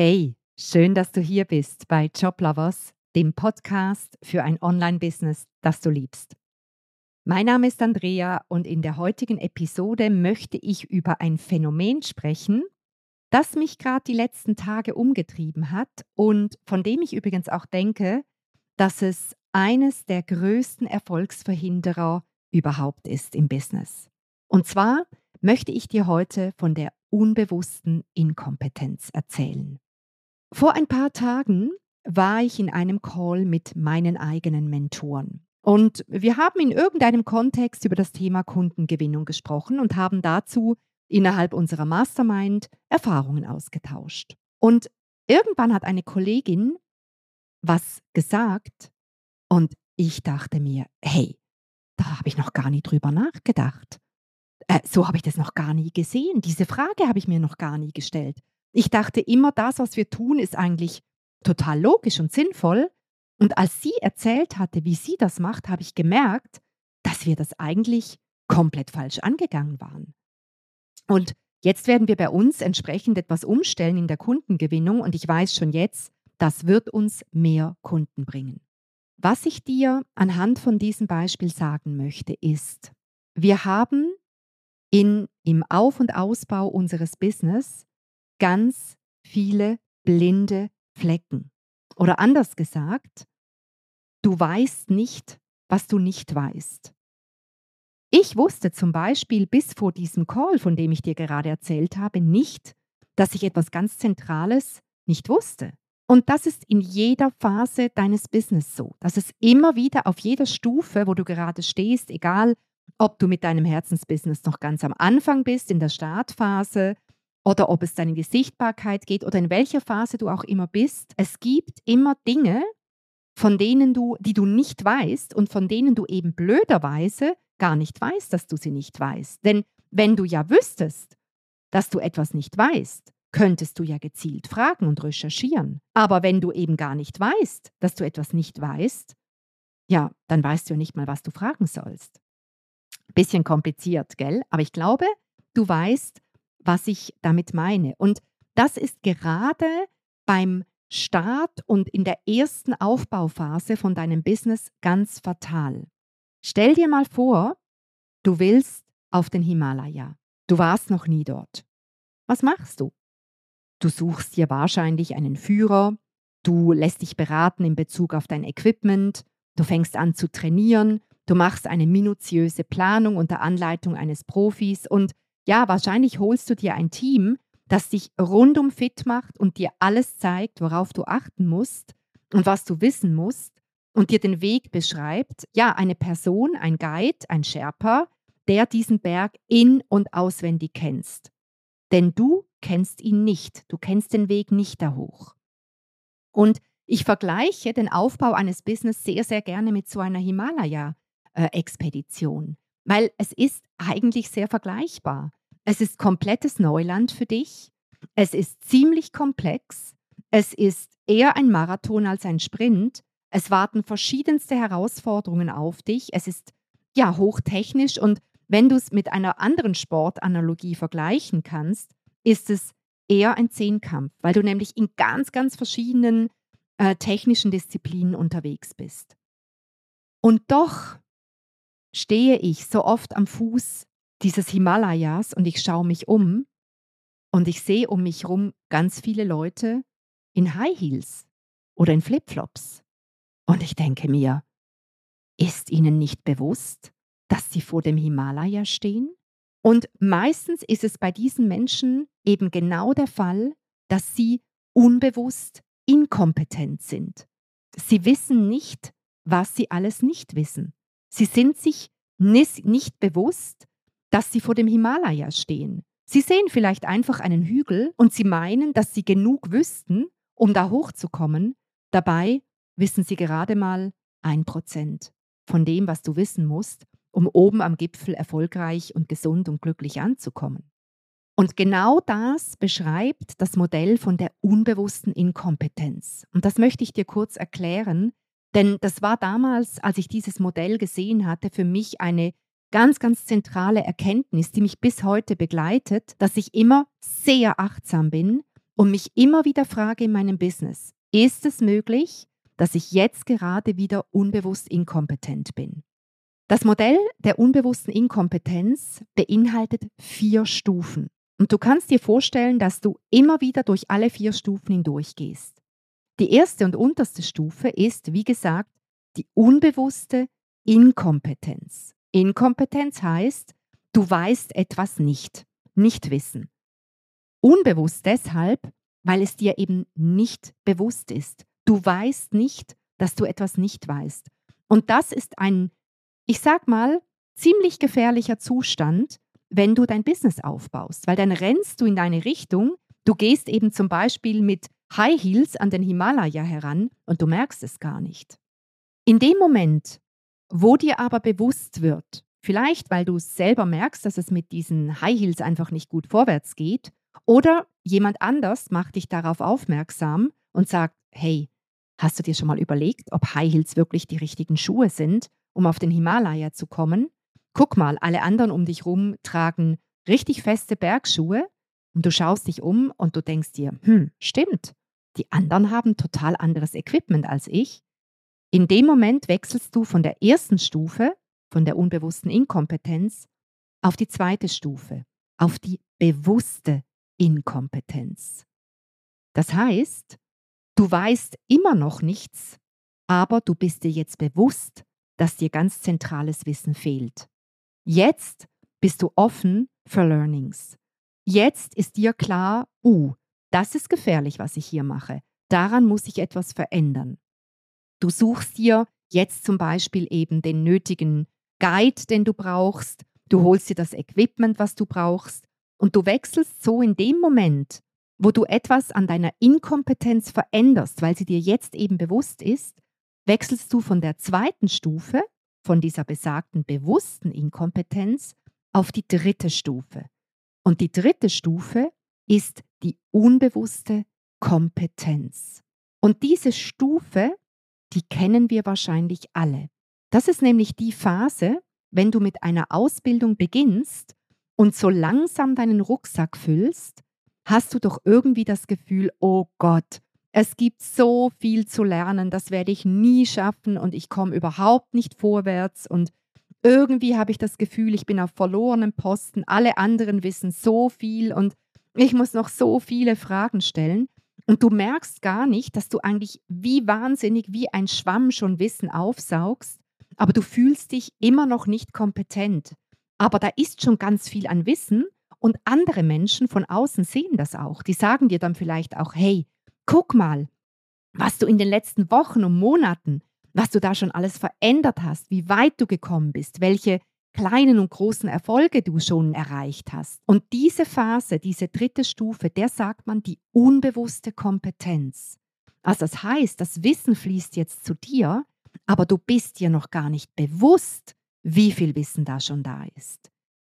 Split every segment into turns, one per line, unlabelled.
Hey, schön, dass du hier bist bei Joblovers, dem Podcast für ein Online-Business, das du liebst. Mein Name ist Andrea und in der heutigen Episode möchte ich über ein Phänomen sprechen, das mich gerade die letzten Tage umgetrieben hat und von dem ich übrigens auch denke, dass es eines der größten Erfolgsverhinderer überhaupt ist im Business. Und zwar möchte ich dir heute von der unbewussten Inkompetenz erzählen. Vor ein paar Tagen war ich in einem Call mit meinen eigenen Mentoren. Und wir haben in irgendeinem Kontext über das Thema Kundengewinnung gesprochen und haben dazu innerhalb unserer Mastermind Erfahrungen ausgetauscht. Und irgendwann hat eine Kollegin was gesagt und ich dachte mir, hey, da habe ich noch gar nie drüber nachgedacht. Äh, so habe ich das noch gar nie gesehen. Diese Frage habe ich mir noch gar nie gestellt. Ich dachte immer, das, was wir tun, ist eigentlich total logisch und sinnvoll. Und als sie erzählt hatte, wie sie das macht, habe ich gemerkt, dass wir das eigentlich komplett falsch angegangen waren. Und jetzt werden wir bei uns entsprechend etwas umstellen in der Kundengewinnung und ich weiß schon jetzt, das wird uns mehr Kunden bringen. Was ich dir anhand von diesem Beispiel sagen möchte, ist, wir haben in, im Auf- und Ausbau unseres Business ganz viele blinde Flecken. Oder anders gesagt, du weißt nicht, was du nicht weißt. Ich wusste zum Beispiel bis vor diesem Call, von dem ich dir gerade erzählt habe, nicht, dass ich etwas ganz Zentrales nicht wusste. Und das ist in jeder Phase deines Business so. Das ist immer wieder auf jeder Stufe, wo du gerade stehst, egal ob du mit deinem Herzensbusiness noch ganz am Anfang bist, in der Startphase, oder ob es deine Sichtbarkeit geht oder in welcher Phase du auch immer bist. Es gibt immer Dinge, von denen du, die du nicht weißt und von denen du eben blöderweise gar nicht weißt, dass du sie nicht weißt. Denn wenn du ja wüsstest, dass du etwas nicht weißt, könntest du ja gezielt fragen und recherchieren. Aber wenn du eben gar nicht weißt, dass du etwas nicht weißt, ja, dann weißt du ja nicht mal, was du fragen sollst. Bisschen kompliziert, gell? Aber ich glaube, du weißt, was ich damit meine. Und das ist gerade beim Start und in der ersten Aufbauphase von deinem Business ganz fatal. Stell dir mal vor, du willst auf den Himalaya. Du warst noch nie dort. Was machst du? Du suchst dir wahrscheinlich einen Führer, du lässt dich beraten in Bezug auf dein Equipment, du fängst an zu trainieren, Du machst eine minutiöse Planung unter Anleitung eines Profis und ja, wahrscheinlich holst du dir ein Team, das dich rundum fit macht und dir alles zeigt, worauf du achten musst und was du wissen musst und dir den Weg beschreibt. Ja, eine Person, ein Guide, ein Sherpa, der diesen Berg in und auswendig kennst. Denn du kennst ihn nicht, du kennst den Weg nicht da hoch. Und ich vergleiche den Aufbau eines Business sehr, sehr gerne mit so einer Himalaya. Äh, weil es ist eigentlich sehr vergleichbar. Es ist komplettes Neuland für dich. Es ist ziemlich komplex. Es ist eher ein Marathon als ein Sprint. Es warten verschiedenste Herausforderungen auf dich. Es ist ja hochtechnisch und wenn du es mit einer anderen Sportanalogie vergleichen kannst, ist es eher ein Zehnkampf, weil du nämlich in ganz, ganz verschiedenen äh, technischen Disziplinen unterwegs bist. Und doch stehe ich so oft am Fuß dieses Himalayas und ich schaue mich um und ich sehe um mich herum ganz viele Leute in High Heels oder in Flipflops. Und ich denke mir, ist ihnen nicht bewusst, dass sie vor dem Himalaya stehen? Und meistens ist es bei diesen Menschen eben genau der Fall, dass sie unbewusst inkompetent sind. Sie wissen nicht, was sie alles nicht wissen. Sie sind sich nicht bewusst, dass sie vor dem Himalaya stehen. Sie sehen vielleicht einfach einen Hügel und sie meinen, dass sie genug wüssten, um da hochzukommen. Dabei wissen sie gerade mal ein Prozent von dem, was du wissen musst, um oben am Gipfel erfolgreich und gesund und glücklich anzukommen. Und genau das beschreibt das Modell von der unbewussten Inkompetenz. Und das möchte ich dir kurz erklären, denn das war damals, als ich dieses Modell gesehen hatte, für mich eine ganz, ganz zentrale Erkenntnis, die mich bis heute begleitet, dass ich immer sehr achtsam bin und mich immer wieder frage in meinem Business, ist es möglich, dass ich jetzt gerade wieder unbewusst inkompetent bin? Das Modell der unbewussten Inkompetenz beinhaltet vier Stufen. Und du kannst dir vorstellen, dass du immer wieder durch alle vier Stufen hindurchgehst. Die erste und unterste Stufe ist, wie gesagt, die unbewusste Inkompetenz. Inkompetenz heißt, du weißt etwas nicht, nicht wissen. Unbewusst deshalb, weil es dir eben nicht bewusst ist. Du weißt nicht, dass du etwas nicht weißt. Und das ist ein, ich sag mal, ziemlich gefährlicher Zustand, wenn du dein Business aufbaust, weil dann rennst du in deine Richtung, du gehst eben zum Beispiel mit High Heels an den Himalaya heran und du merkst es gar nicht. In dem Moment, wo dir aber bewusst wird, vielleicht weil du selber merkst, dass es mit diesen High Heels einfach nicht gut vorwärts geht, oder jemand anders macht dich darauf aufmerksam und sagt, hey, hast du dir schon mal überlegt, ob High Heels wirklich die richtigen Schuhe sind, um auf den Himalaya zu kommen? Guck mal, alle anderen um dich rum tragen richtig feste Bergschuhe und du schaust dich um und du denkst dir, hm, stimmt, die anderen haben total anderes Equipment als ich. In dem Moment wechselst du von der ersten Stufe, von der unbewussten Inkompetenz, auf die zweite Stufe, auf die bewusste Inkompetenz. Das heißt, du weißt immer noch nichts, aber du bist dir jetzt bewusst, dass dir ganz zentrales Wissen fehlt. Jetzt bist du offen für Learnings. Jetzt ist dir klar, uh, das ist gefährlich, was ich hier mache. Daran muss ich etwas verändern. Du suchst dir jetzt zum Beispiel eben den nötigen Guide, den du brauchst. Du holst dir das Equipment, was du brauchst. Und du wechselst so in dem Moment, wo du etwas an deiner Inkompetenz veränderst, weil sie dir jetzt eben bewusst ist, wechselst du von der zweiten Stufe, von dieser besagten bewussten Inkompetenz auf die dritte Stufe. Und die dritte Stufe ist die unbewusste Kompetenz. Und diese Stufe, die kennen wir wahrscheinlich alle. Das ist nämlich die Phase, wenn du mit einer Ausbildung beginnst und so langsam deinen Rucksack füllst, hast du doch irgendwie das Gefühl, oh Gott, es gibt so viel zu lernen, das werde ich nie schaffen und ich komme überhaupt nicht vorwärts und irgendwie habe ich das Gefühl, ich bin auf verlorenem Posten, alle anderen wissen so viel und ich muss noch so viele Fragen stellen. Und du merkst gar nicht, dass du eigentlich wie wahnsinnig, wie ein Schwamm schon Wissen aufsaugst, aber du fühlst dich immer noch nicht kompetent. Aber da ist schon ganz viel an Wissen und andere Menschen von außen sehen das auch. Die sagen dir dann vielleicht auch, hey, Guck mal, was du in den letzten Wochen und Monaten, was du da schon alles verändert hast, wie weit du gekommen bist, welche kleinen und großen Erfolge du schon erreicht hast. Und diese Phase, diese dritte Stufe, der sagt man die unbewusste Kompetenz. Also das heißt, das Wissen fließt jetzt zu dir, aber du bist dir noch gar nicht bewusst, wie viel Wissen da schon da ist.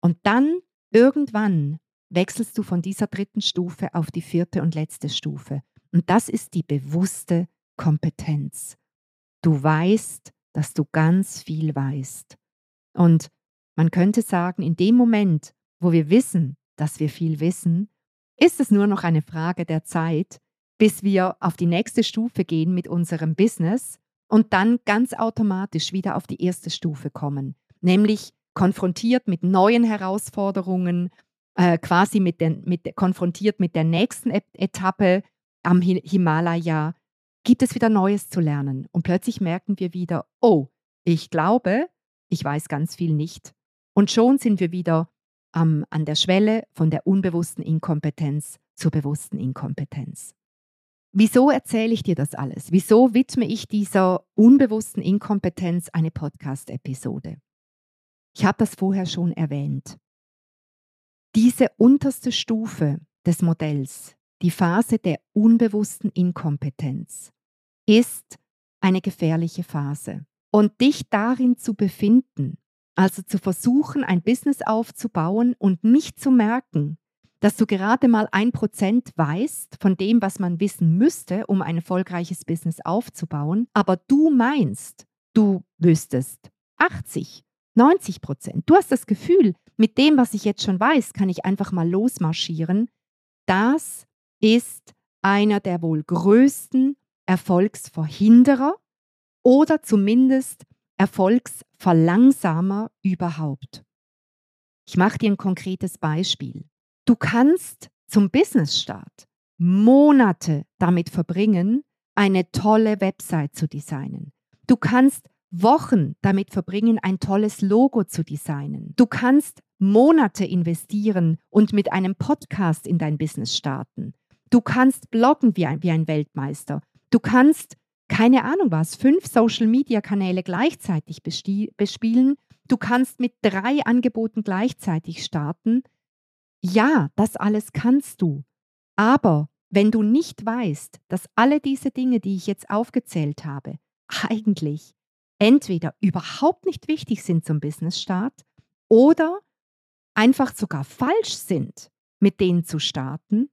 Und dann irgendwann wechselst du von dieser dritten Stufe auf die vierte und letzte Stufe. Und das ist die bewusste Kompetenz. Du weißt, dass du ganz viel weißt. Und man könnte sagen, in dem Moment, wo wir wissen, dass wir viel wissen, ist es nur noch eine Frage der Zeit, bis wir auf die nächste Stufe gehen mit unserem Business und dann ganz automatisch wieder auf die erste Stufe kommen, nämlich konfrontiert mit neuen Herausforderungen, äh, quasi mit den, mit, konfrontiert mit der nächsten Etappe, am Himalaya gibt es wieder Neues zu lernen. Und plötzlich merken wir wieder, oh, ich glaube, ich weiß ganz viel nicht. Und schon sind wir wieder ähm, an der Schwelle von der unbewussten Inkompetenz zur bewussten Inkompetenz. Wieso erzähle ich dir das alles? Wieso widme ich dieser unbewussten Inkompetenz eine Podcast-Episode? Ich habe das vorher schon erwähnt. Diese unterste Stufe des Modells, die Phase der unbewussten Inkompetenz ist eine gefährliche Phase. Und dich darin zu befinden, also zu versuchen, ein Business aufzubauen und nicht zu merken, dass du gerade mal ein Prozent weißt von dem, was man wissen müsste, um ein erfolgreiches Business aufzubauen, aber du meinst, du wüsstest 80, 90 Prozent. Du hast das Gefühl, mit dem, was ich jetzt schon weiß, kann ich einfach mal losmarschieren. Das ist einer der wohl größten Erfolgsverhinderer oder zumindest Erfolgsverlangsamer überhaupt. Ich mache dir ein konkretes Beispiel. Du kannst zum Businessstart Monate damit verbringen, eine tolle Website zu designen. Du kannst Wochen damit verbringen, ein tolles Logo zu designen. Du kannst Monate investieren und mit einem Podcast in dein Business starten. Du kannst bloggen wie ein, wie ein Weltmeister. Du kannst, keine Ahnung was, fünf Social-Media-Kanäle gleichzeitig bespielen. Du kannst mit drei Angeboten gleichzeitig starten. Ja, das alles kannst du. Aber wenn du nicht weißt, dass alle diese Dinge, die ich jetzt aufgezählt habe, eigentlich entweder überhaupt nicht wichtig sind zum Business-Start oder einfach sogar falsch sind, mit denen zu starten,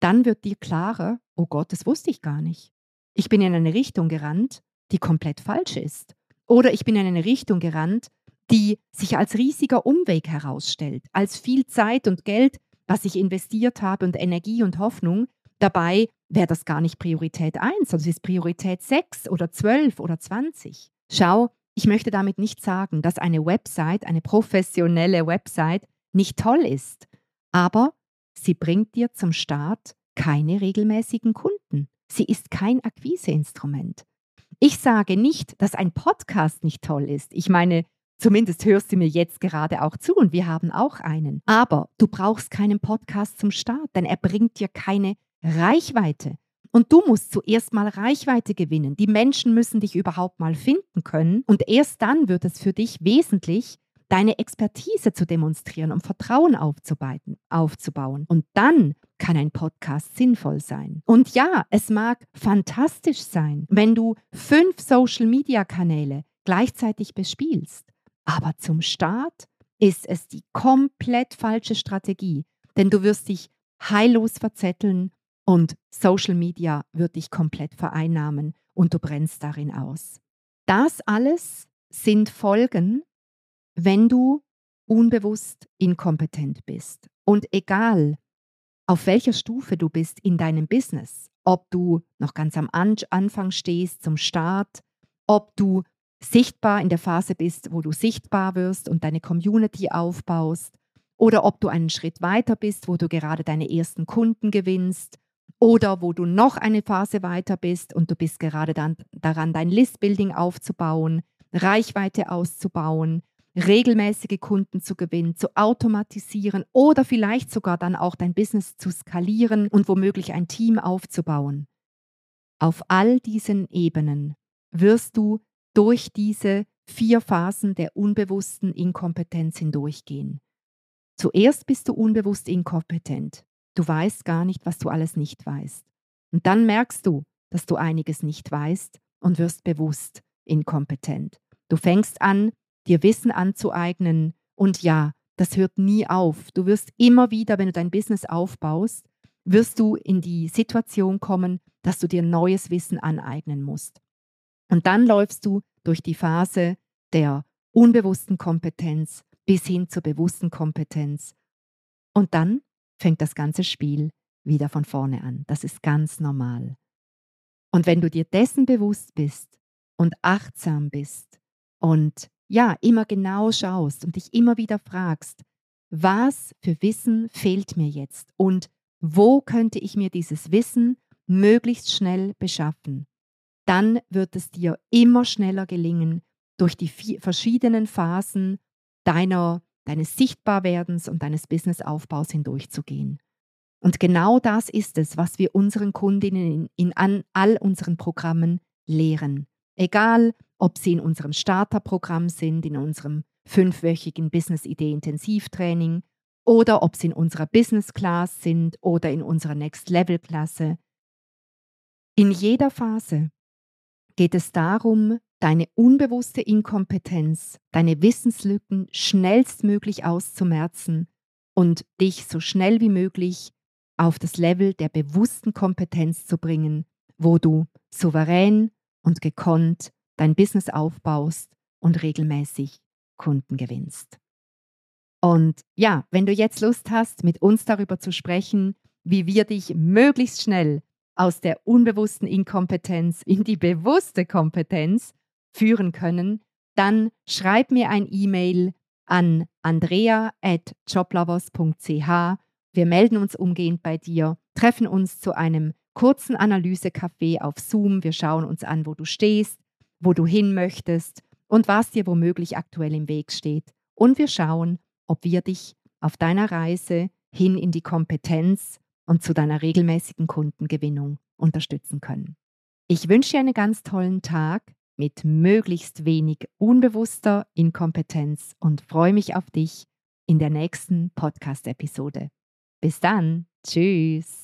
dann wird dir klarer, oh Gott, das wusste ich gar nicht. Ich bin in eine Richtung gerannt, die komplett falsch ist. Oder ich bin in eine Richtung gerannt, die sich als riesiger Umweg herausstellt, als viel Zeit und Geld, was ich investiert habe und Energie und Hoffnung. Dabei wäre das gar nicht Priorität 1, sondern es ist Priorität 6 oder 12 oder 20. Schau, ich möchte damit nicht sagen, dass eine Website, eine professionelle Website nicht toll ist, aber sie bringt dir zum Start keine regelmäßigen Kunden. Sie ist kein Akquiseinstrument. Ich sage nicht, dass ein Podcast nicht toll ist. Ich meine, zumindest hörst du mir jetzt gerade auch zu und wir haben auch einen. Aber du brauchst keinen Podcast zum Start, denn er bringt dir keine Reichweite. Und du musst zuerst mal Reichweite gewinnen. Die Menschen müssen dich überhaupt mal finden können. Und erst dann wird es für dich wesentlich, deine Expertise zu demonstrieren, um Vertrauen aufzubauen. Und dann kann ein Podcast sinnvoll sein. Und ja, es mag fantastisch sein, wenn du fünf Social-Media-Kanäle gleichzeitig bespielst. Aber zum Start ist es die komplett falsche Strategie, denn du wirst dich heillos verzetteln und Social Media wird dich komplett vereinnahmen und du brennst darin aus. Das alles sind Folgen, wenn du unbewusst inkompetent bist. Und egal, auf welcher Stufe du bist in deinem Business, ob du noch ganz am Anfang stehst, zum Start, ob du sichtbar in der Phase bist, wo du sichtbar wirst und deine Community aufbaust, oder ob du einen Schritt weiter bist, wo du gerade deine ersten Kunden gewinnst, oder wo du noch eine Phase weiter bist und du bist gerade dann daran, dein Listbuilding aufzubauen, Reichweite auszubauen, regelmäßige Kunden zu gewinnen, zu automatisieren oder vielleicht sogar dann auch dein Business zu skalieren und womöglich ein Team aufzubauen. Auf all diesen Ebenen wirst du durch diese vier Phasen der unbewussten Inkompetenz hindurchgehen. Zuerst bist du unbewusst inkompetent. Du weißt gar nicht, was du alles nicht weißt. Und dann merkst du, dass du einiges nicht weißt und wirst bewusst inkompetent. Du fängst an, dir Wissen anzueignen und ja, das hört nie auf. Du wirst immer wieder, wenn du dein Business aufbaust, wirst du in die Situation kommen, dass du dir neues Wissen aneignen musst. Und dann läufst du durch die Phase der unbewussten Kompetenz bis hin zur bewussten Kompetenz. Und dann fängt das ganze Spiel wieder von vorne an. Das ist ganz normal. Und wenn du dir dessen bewusst bist und achtsam bist und ja, immer genau schaust und dich immer wieder fragst, was für Wissen fehlt mir jetzt und wo könnte ich mir dieses Wissen möglichst schnell beschaffen, dann wird es dir immer schneller gelingen, durch die verschiedenen Phasen deiner deines Sichtbarwerdens und deines Businessaufbaus hindurchzugehen. Und genau das ist es, was wir unseren Kundinnen in, in all unseren Programmen lehren. Egal, ob sie in unserem Starterprogramm sind, in unserem fünfwöchigen Business Idee Intensivtraining oder ob sie in unserer Business Class sind oder in unserer Next Level Klasse. In jeder Phase geht es darum, deine unbewusste Inkompetenz, deine Wissenslücken schnellstmöglich auszumerzen und dich so schnell wie möglich auf das Level der bewussten Kompetenz zu bringen, wo du souverän und gekonnt dein Business aufbaust und regelmäßig Kunden gewinnst. Und ja, wenn du jetzt Lust hast, mit uns darüber zu sprechen, wie wir dich möglichst schnell aus der unbewussten Inkompetenz in die bewusste Kompetenz führen können, dann schreib mir ein E-Mail an andrea.joblovers.ch. Wir melden uns umgehend bei dir, treffen uns zu einem kurzen Analysecafé auf Zoom. Wir schauen uns an, wo du stehst, wo du hin möchtest und was dir womöglich aktuell im Weg steht. Und wir schauen, ob wir dich auf deiner Reise hin in die Kompetenz und zu deiner regelmäßigen Kundengewinnung unterstützen können. Ich wünsche dir einen ganz tollen Tag mit möglichst wenig unbewusster Inkompetenz und freue mich auf dich in der nächsten Podcast-Episode. Bis dann. Tschüss.